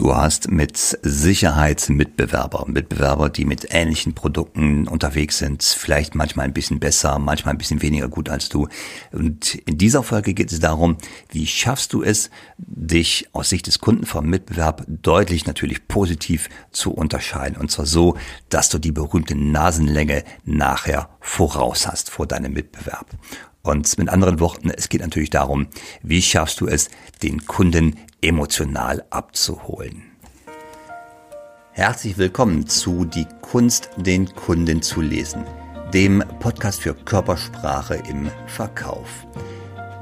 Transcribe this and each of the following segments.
Du hast mit Sicherheit Mitbewerber, Mitbewerber, die mit ähnlichen Produkten unterwegs sind, vielleicht manchmal ein bisschen besser, manchmal ein bisschen weniger gut als du. Und in dieser Folge geht es darum, wie schaffst du es, dich aus Sicht des Kunden vom Mitbewerb deutlich natürlich positiv zu unterscheiden. Und zwar so, dass du die berühmte Nasenlänge nachher voraus hast vor deinem Mitbewerb. Und mit anderen Worten, es geht natürlich darum, wie schaffst du es, den Kunden emotional abzuholen. Herzlich willkommen zu Die Kunst, den Kunden zu lesen, dem Podcast für Körpersprache im Verkauf.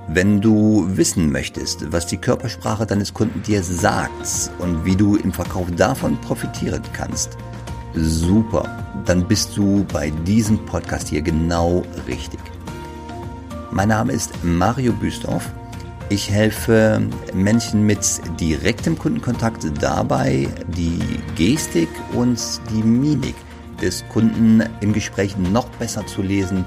Wenn du wissen möchtest, was die Körpersprache deines Kunden dir sagt und wie du im Verkauf davon profitieren kannst, super, dann bist du bei diesem Podcast hier genau richtig. Mein Name ist Mario Büstorf. Ich helfe Menschen mit direktem Kundenkontakt dabei, die Gestik und die Mimik des Kunden im Gespräch noch besser zu lesen,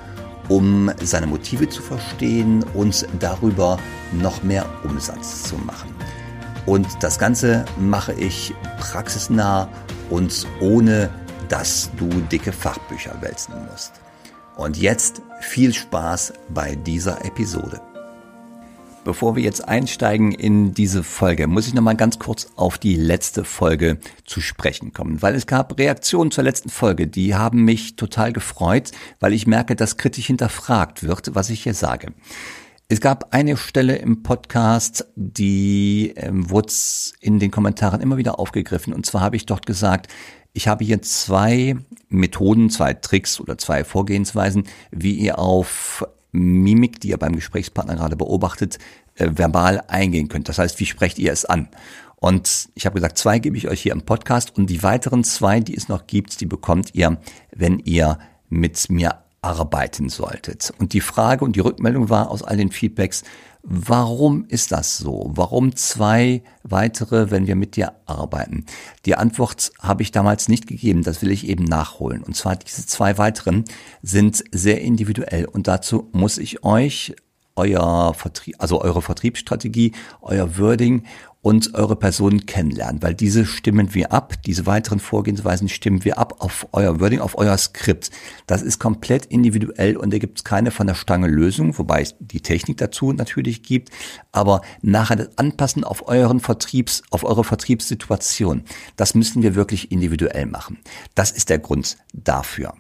um seine Motive zu verstehen und darüber noch mehr Umsatz zu machen. Und das Ganze mache ich praxisnah und ohne, dass du dicke Fachbücher wälzen musst. Und jetzt viel Spaß bei dieser Episode. Bevor wir jetzt einsteigen in diese Folge, muss ich noch mal ganz kurz auf die letzte Folge zu sprechen kommen, weil es gab Reaktionen zur letzten Folge, die haben mich total gefreut, weil ich merke, dass kritisch hinterfragt wird, was ich hier sage. Es gab eine Stelle im Podcast, die ähm, wurde in den Kommentaren immer wieder aufgegriffen. Und zwar habe ich dort gesagt, ich habe hier zwei Methoden, zwei Tricks oder zwei Vorgehensweisen, wie ihr auf Mimik, die ihr beim Gesprächspartner gerade beobachtet, äh, verbal eingehen könnt. Das heißt, wie sprecht ihr es an? Und ich habe gesagt, zwei gebe ich euch hier im Podcast und die weiteren zwei, die es noch gibt, die bekommt ihr, wenn ihr mit mir arbeiten solltet. Und die Frage und die Rückmeldung war aus all den Feedbacks, Warum ist das so? Warum zwei weitere, wenn wir mit dir arbeiten? Die Antwort habe ich damals nicht gegeben, das will ich eben nachholen. Und zwar diese zwei weiteren sind sehr individuell und dazu muss ich euch euer Vertrieb, also eure Vertriebsstrategie, euer Wording und eure Personen kennenlernen, weil diese stimmen wir ab, diese weiteren Vorgehensweisen stimmen wir ab auf euer Wording, auf euer Skript. Das ist komplett individuell und da gibt es keine von der Stange Lösung, wobei es die Technik dazu natürlich gibt, aber nachher das Anpassen auf euren Vertriebs, auf eure Vertriebssituation, das müssen wir wirklich individuell machen. Das ist der Grund dafür.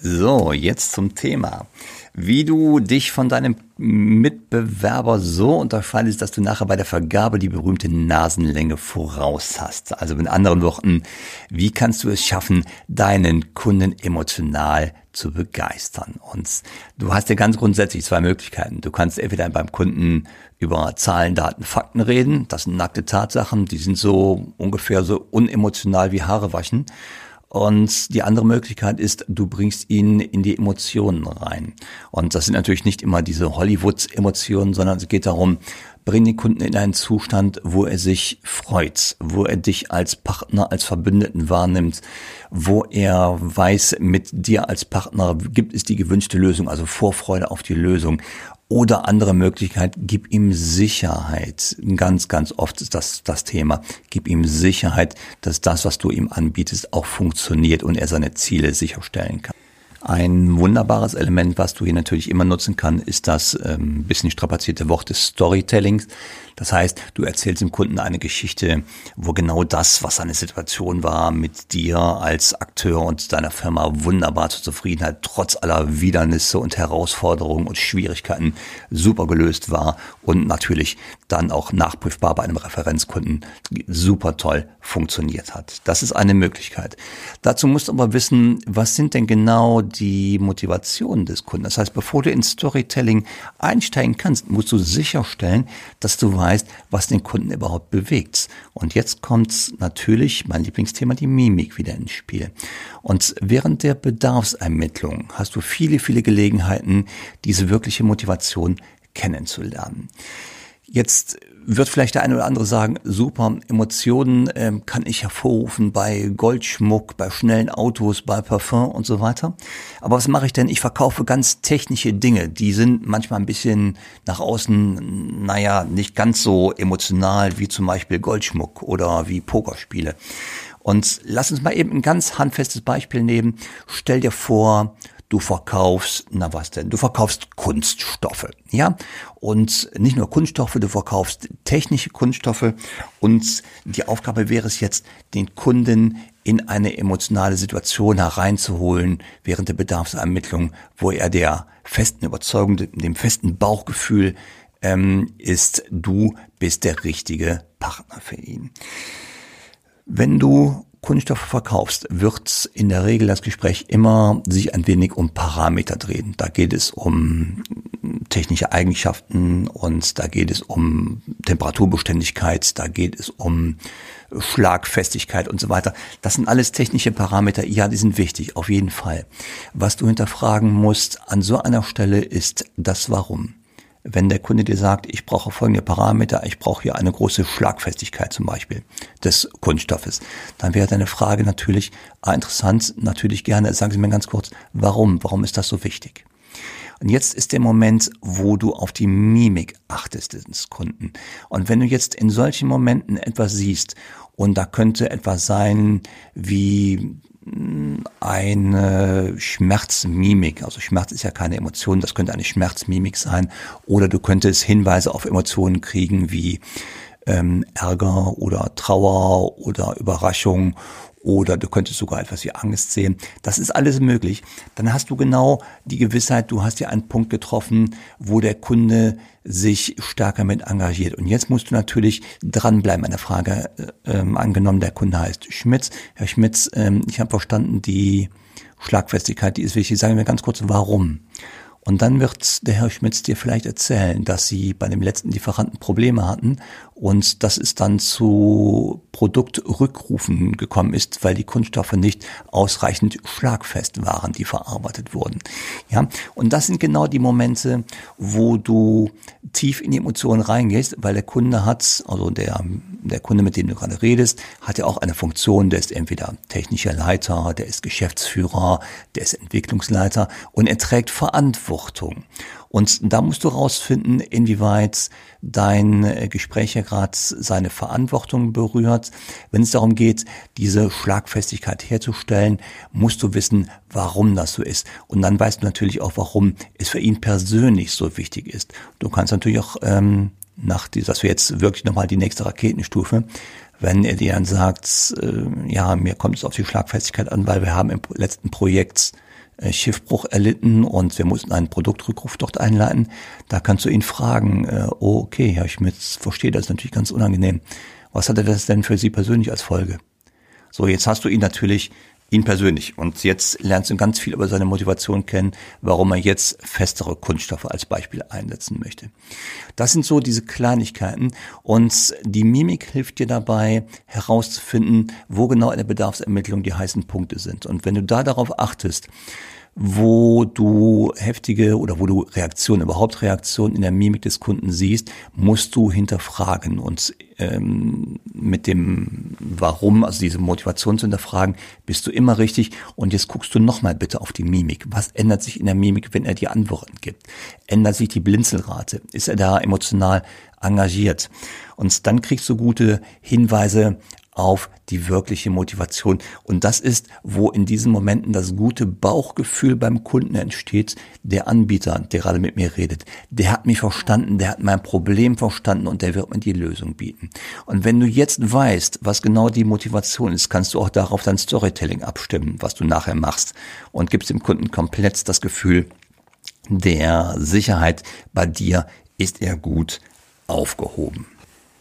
So, jetzt zum Thema. Wie du dich von deinem Mitbewerber so unterscheidest, dass du nachher bei der Vergabe die berühmte Nasenlänge voraus hast. Also mit anderen Worten, wie kannst du es schaffen, deinen Kunden emotional zu begeistern? Und du hast ja ganz grundsätzlich zwei Möglichkeiten. Du kannst entweder beim Kunden über Zahlen, Daten, Fakten reden. Das sind nackte Tatsachen. Die sind so ungefähr so unemotional wie Haare waschen. Und die andere Möglichkeit ist, du bringst ihn in die Emotionen rein. Und das sind natürlich nicht immer diese Hollywood-Emotionen, sondern es geht darum, bring den Kunden in einen Zustand, wo er sich freut, wo er dich als Partner, als Verbündeten wahrnimmt, wo er weiß, mit dir als Partner gibt es die gewünschte Lösung, also Vorfreude auf die Lösung. Oder andere Möglichkeit, gib ihm Sicherheit. Ganz, ganz oft ist das das Thema. Gib ihm Sicherheit, dass das, was du ihm anbietest, auch funktioniert und er seine Ziele sicherstellen kann. Ein wunderbares Element, was du hier natürlich immer nutzen kann, ist das ähm, bisschen strapazierte Wort des Storytellings. Das heißt, du erzählst dem Kunden eine Geschichte, wo genau das, was seine Situation war, mit dir als Akteur und deiner Firma wunderbar zur Zufriedenheit, trotz aller Widernisse und Herausforderungen und Schwierigkeiten super gelöst war und natürlich dann auch nachprüfbar bei einem Referenzkunden super toll funktioniert hat. Das ist eine Möglichkeit. Dazu musst du aber wissen, was sind denn genau die Motivationen des Kunden? Das heißt, bevor du ins Storytelling einsteigen kannst, musst du sicherstellen, dass du weißt, was den Kunden überhaupt bewegt. Und jetzt kommt natürlich mein Lieblingsthema, die Mimik wieder ins Spiel. Und während der Bedarfsermittlung hast du viele, viele Gelegenheiten, diese wirkliche Motivation kennenzulernen. Jetzt wird vielleicht der eine oder andere sagen, super, Emotionen ähm, kann ich hervorrufen bei Goldschmuck, bei schnellen Autos, bei Parfum und so weiter. Aber was mache ich denn? Ich verkaufe ganz technische Dinge, die sind manchmal ein bisschen nach außen, naja, nicht ganz so emotional wie zum Beispiel Goldschmuck oder wie Pokerspiele. Und lass uns mal eben ein ganz handfestes Beispiel nehmen. Stell dir vor, du verkaufst, na was denn? Du verkaufst Kunststoffe, ja? Und nicht nur Kunststoffe, du verkaufst technische Kunststoffe und die Aufgabe wäre es jetzt, den Kunden in eine emotionale Situation hereinzuholen während der Bedarfsermittlung, wo er der festen Überzeugung, dem festen Bauchgefühl ähm, ist, du bist der richtige Partner für ihn. Wenn du Kunststoffe verkaufst, wird in der Regel das Gespräch immer sich ein wenig um Parameter drehen. Da geht es um technische Eigenschaften und da geht es um Temperaturbeständigkeit, da geht es um Schlagfestigkeit und so weiter. Das sind alles technische Parameter. Ja, die sind wichtig, auf jeden Fall. Was du hinterfragen musst an so einer Stelle ist das Warum wenn der Kunde dir sagt, ich brauche folgende Parameter, ich brauche hier eine große Schlagfestigkeit zum Beispiel des Kunststoffes, dann wäre deine Frage natürlich ah, interessant, natürlich gerne, sagen Sie mir ganz kurz, warum, warum ist das so wichtig? Und jetzt ist der Moment, wo du auf die Mimik achtest des Kunden. Und wenn du jetzt in solchen Momenten etwas siehst und da könnte etwas sein wie eine Schmerzmimik. Also Schmerz ist ja keine Emotion, das könnte eine Schmerzmimik sein. Oder du könntest Hinweise auf Emotionen kriegen wie ähm, Ärger oder Trauer oder Überraschung oder du könntest sogar etwas wie Angst sehen. Das ist alles möglich. Dann hast du genau die Gewissheit, du hast ja einen Punkt getroffen, wo der Kunde sich stärker mit engagiert. Und jetzt musst du natürlich dranbleiben an der Frage, äh, ähm, angenommen, der Kunde heißt Schmitz. Herr Schmitz, ähm, ich habe verstanden, die Schlagfestigkeit, die ist wichtig. Sagen wir ganz kurz, warum? Und dann wird der Herr Schmitz dir vielleicht erzählen, dass sie bei dem letzten Lieferanten Probleme hatten und dass es dann zu Produktrückrufen gekommen ist, weil die Kunststoffe nicht ausreichend schlagfest waren, die verarbeitet wurden. Ja, und das sind genau die Momente, wo du tief in die Emotionen reingehst, weil der Kunde hat, also der, der Kunde, mit dem du gerade redest, hat ja auch eine Funktion, der ist entweder technischer Leiter, der ist Geschäftsführer, der ist Entwicklungsleiter und er trägt Verantwortung. Und da musst du rausfinden, inwieweit dein äh, Gespräch ja gerade seine Verantwortung berührt. Wenn es darum geht, diese Schlagfestigkeit herzustellen, musst du wissen, warum das so ist. Und dann weißt du natürlich auch, warum es für ihn persönlich so wichtig ist. Du kannst natürlich auch ähm, nach dieser, das wäre jetzt wirklich nochmal die nächste Raketenstufe, wenn er dir dann sagt, äh, ja, mir kommt es auf die Schlagfestigkeit an, weil wir haben im letzten Projekt äh, Schiffbruch erlitten und wir mussten einen Produktrückruf dort einleiten. Da kannst du ihn fragen, äh, oh, okay, Herr Schmitz, verstehe, das ist natürlich ganz unangenehm. Was hatte das denn für Sie persönlich als Folge? So, jetzt hast du ihn natürlich ihn persönlich. Und jetzt lernst du ganz viel über seine Motivation kennen, warum er jetzt festere Kunststoffe als Beispiel einsetzen möchte. Das sind so diese Kleinigkeiten und die Mimik hilft dir dabei herauszufinden, wo genau in der Bedarfsermittlung die heißen Punkte sind. Und wenn du da darauf achtest, wo du heftige oder wo du Reaktionen, überhaupt Reaktionen in der Mimik des Kunden siehst, musst du hinterfragen und ähm, mit dem Warum, also diese Motivation zu hinterfragen, bist du immer richtig. Und jetzt guckst du nochmal bitte auf die Mimik. Was ändert sich in der Mimik, wenn er dir Antworten gibt? Ändert sich die Blinzelrate? Ist er da emotional engagiert? Und dann kriegst du gute Hinweise auf die wirkliche Motivation. Und das ist, wo in diesen Momenten das gute Bauchgefühl beim Kunden entsteht. Der Anbieter, der gerade mit mir redet, der hat mich verstanden, der hat mein Problem verstanden und der wird mir die Lösung bieten. Und wenn du jetzt weißt, was genau die Motivation ist, kannst du auch darauf dein Storytelling abstimmen, was du nachher machst und gibst dem Kunden komplett das Gefühl der Sicherheit bei dir ist er gut aufgehoben.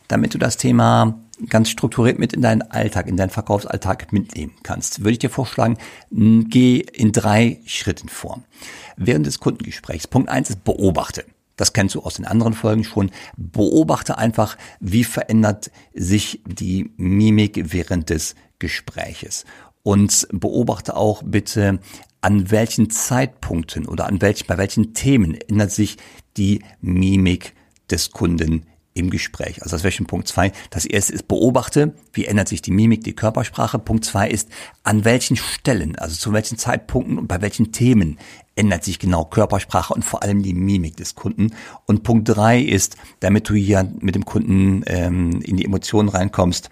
Damit du das Thema ganz strukturiert mit in deinen Alltag, in deinen Verkaufsalltag mitnehmen kannst, würde ich dir vorschlagen, geh in drei Schritten vor. Während des Kundengesprächs, Punkt eins ist beobachte. Das kennst du aus den anderen Folgen schon. Beobachte einfach, wie verändert sich die Mimik während des Gespräches. Und beobachte auch bitte, an welchen Zeitpunkten oder an welchen, bei welchen Themen ändert sich die Mimik des Kunden im Gespräch. Also das wäre schon Punkt zwei. Das erste ist beobachte, wie ändert sich die Mimik, die Körpersprache. Punkt zwei ist, an welchen Stellen, also zu welchen Zeitpunkten und bei welchen Themen ändert sich genau Körpersprache und vor allem die Mimik des Kunden. Und Punkt drei ist, damit du hier mit dem Kunden ähm, in die Emotionen reinkommst,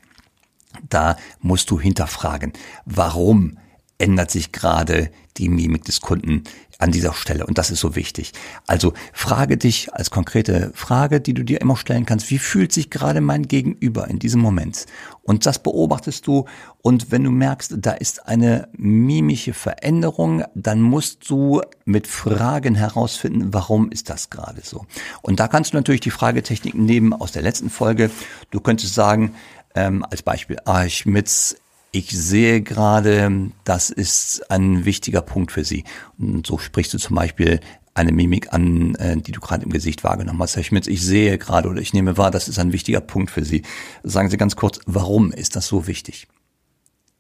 da musst du hinterfragen, warum ändert sich gerade die Mimik des Kunden an dieser Stelle. Und das ist so wichtig. Also frage dich als konkrete Frage, die du dir immer stellen kannst, wie fühlt sich gerade mein Gegenüber in diesem Moment? Und das beobachtest du. Und wenn du merkst, da ist eine mimische Veränderung, dann musst du mit Fragen herausfinden, warum ist das gerade so? Und da kannst du natürlich die Fragetechniken nehmen aus der letzten Folge. Du könntest sagen, ähm, als Beispiel, ah, Schmitz, ich sehe gerade, das ist ein wichtiger Punkt für Sie. Und so sprichst du zum Beispiel eine Mimik an, äh, die du gerade im Gesicht wahrgenommen hast. Herr Schmitz, ich sehe gerade oder ich nehme wahr, das ist ein wichtiger Punkt für Sie. Sagen Sie ganz kurz, warum ist das so wichtig?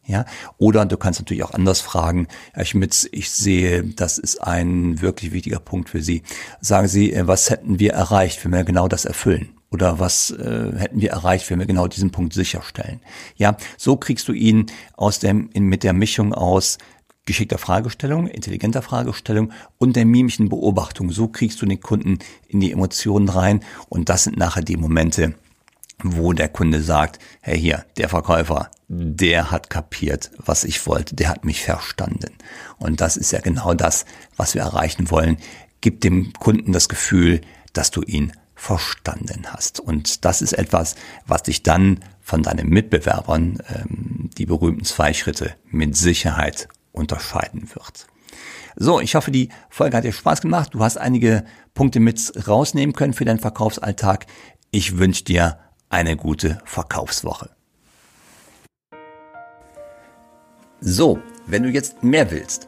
Ja, oder du kannst natürlich auch anders fragen, Herr Schmitz, ich sehe, das ist ein wirklich wichtiger Punkt für Sie. Sagen Sie, äh, was hätten wir erreicht, wenn wir genau das erfüllen? Oder was äh, hätten wir erreicht, wenn wir genau diesen Punkt sicherstellen? Ja, so kriegst du ihn aus dem, in, mit der Mischung aus geschickter Fragestellung, intelligenter Fragestellung und der mimischen Beobachtung. So kriegst du den Kunden in die Emotionen rein und das sind nachher die Momente, wo der Kunde sagt, hey hier, der Verkäufer, der hat kapiert, was ich wollte, der hat mich verstanden. Und das ist ja genau das, was wir erreichen wollen. Gib dem Kunden das Gefühl, dass du ihn verstanden hast. Und das ist etwas, was dich dann von deinen Mitbewerbern, ähm, die berühmten zwei Schritte, mit Sicherheit unterscheiden wird. So, ich hoffe, die Folge hat dir Spaß gemacht. Du hast einige Punkte mit rausnehmen können für deinen Verkaufsalltag. Ich wünsche dir eine gute Verkaufswoche. So, wenn du jetzt mehr willst,